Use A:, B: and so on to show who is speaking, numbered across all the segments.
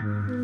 A: Mm-hmm.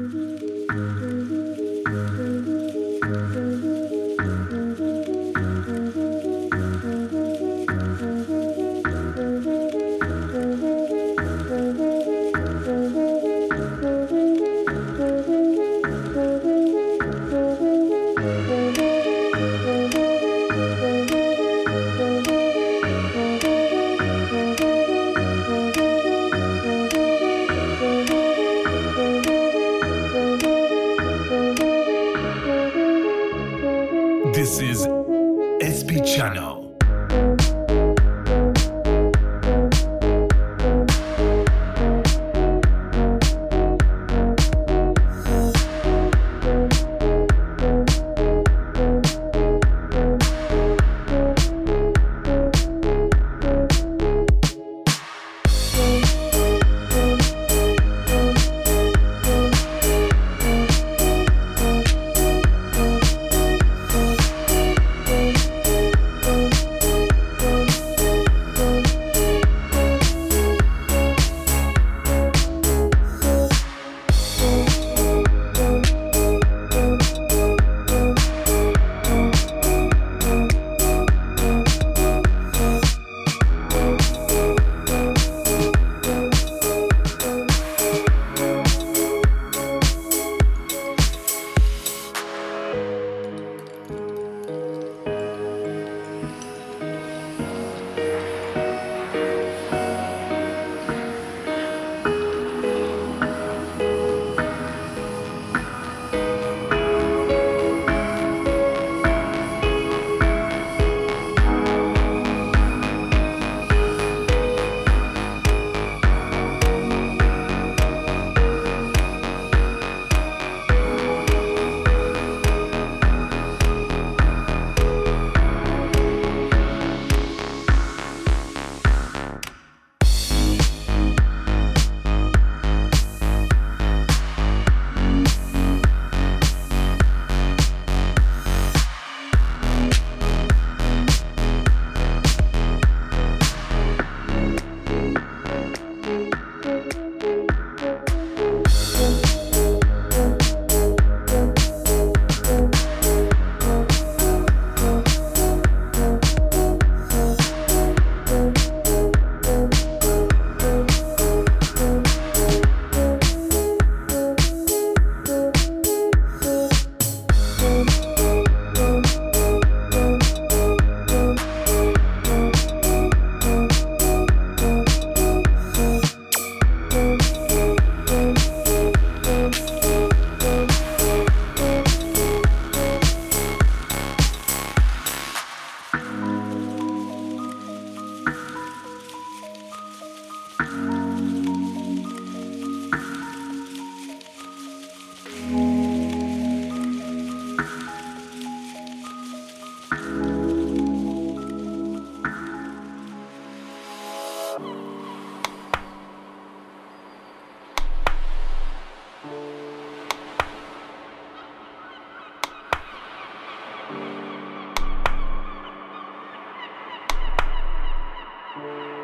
A: Thank you.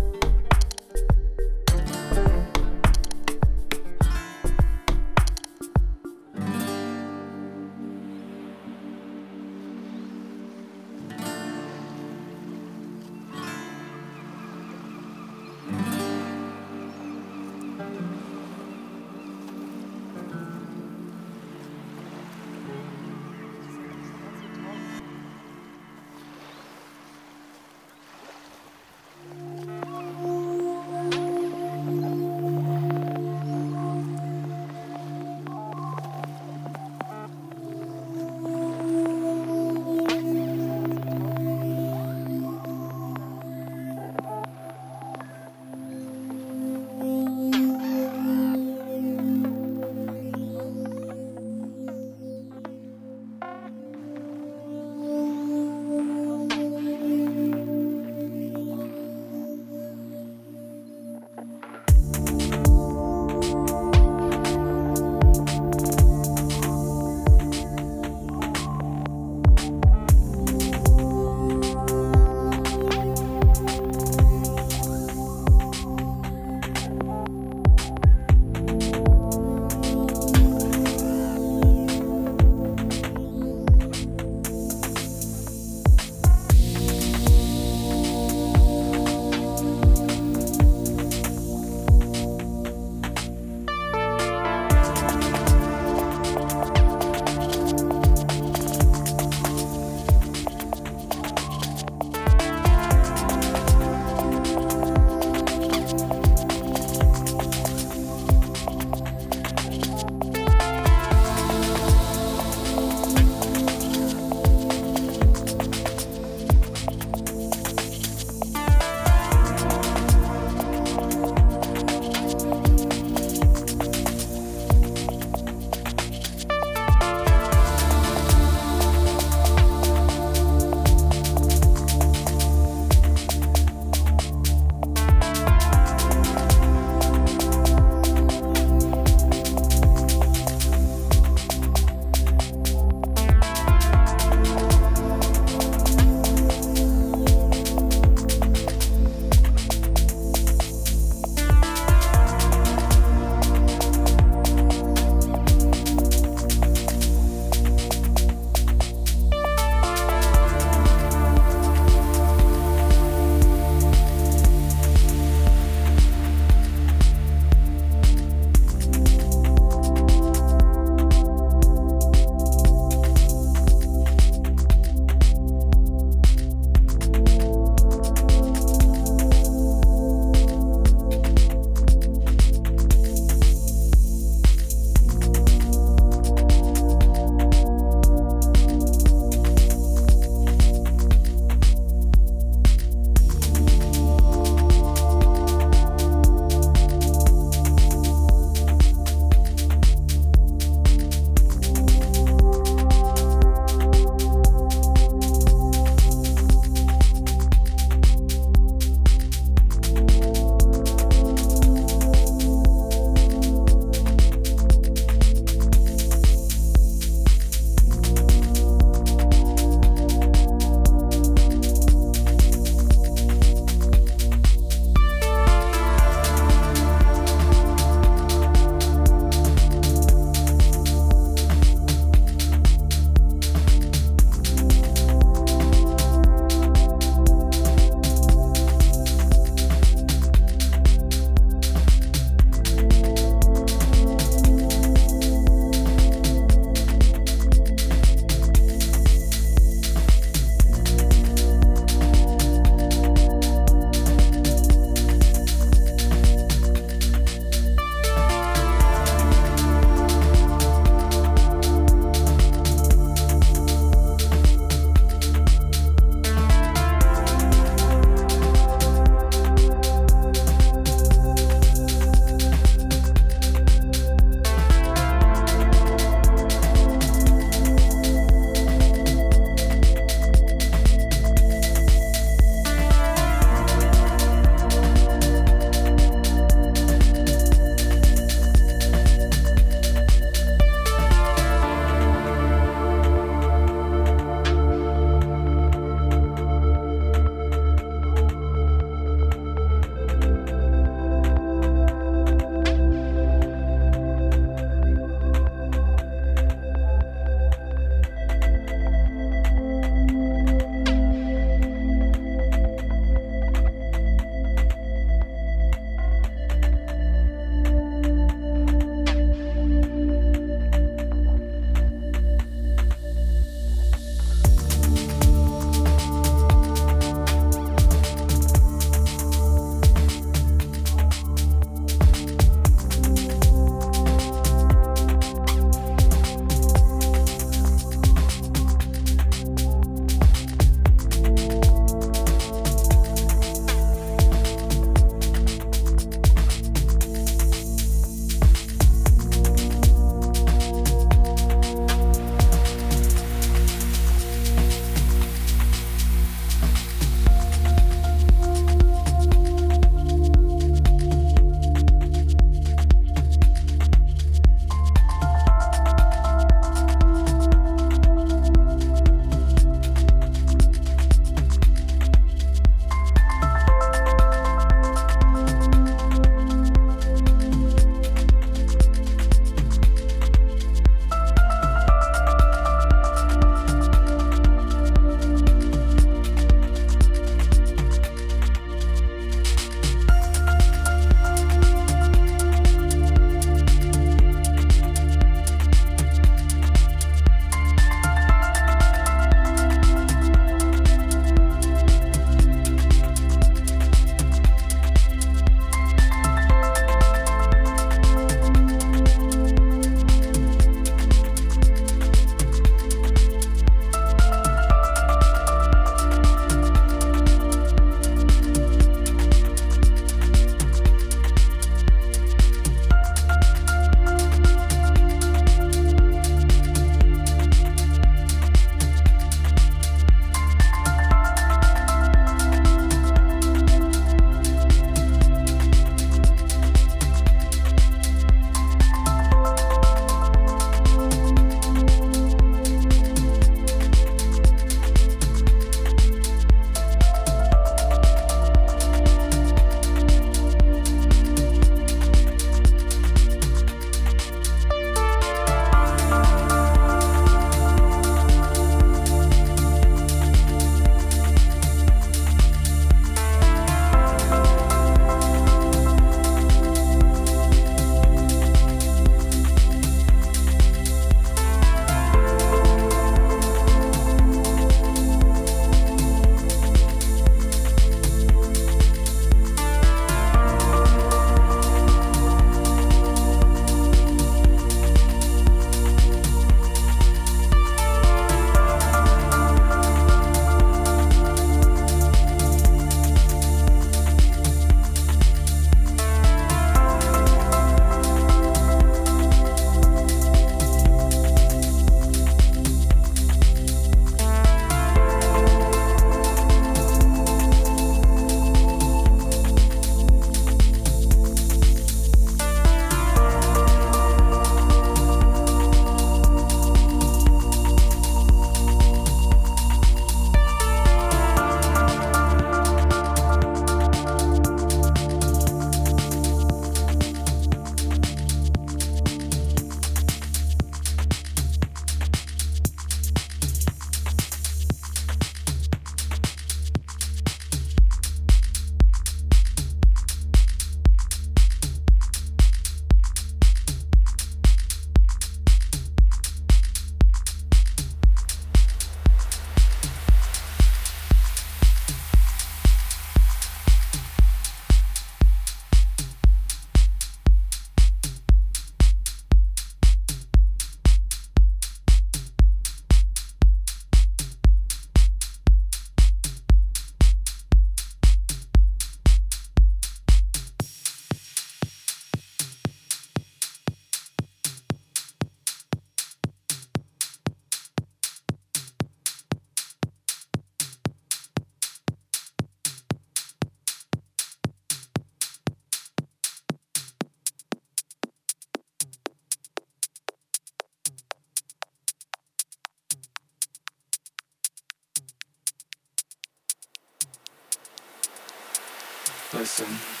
A: listen.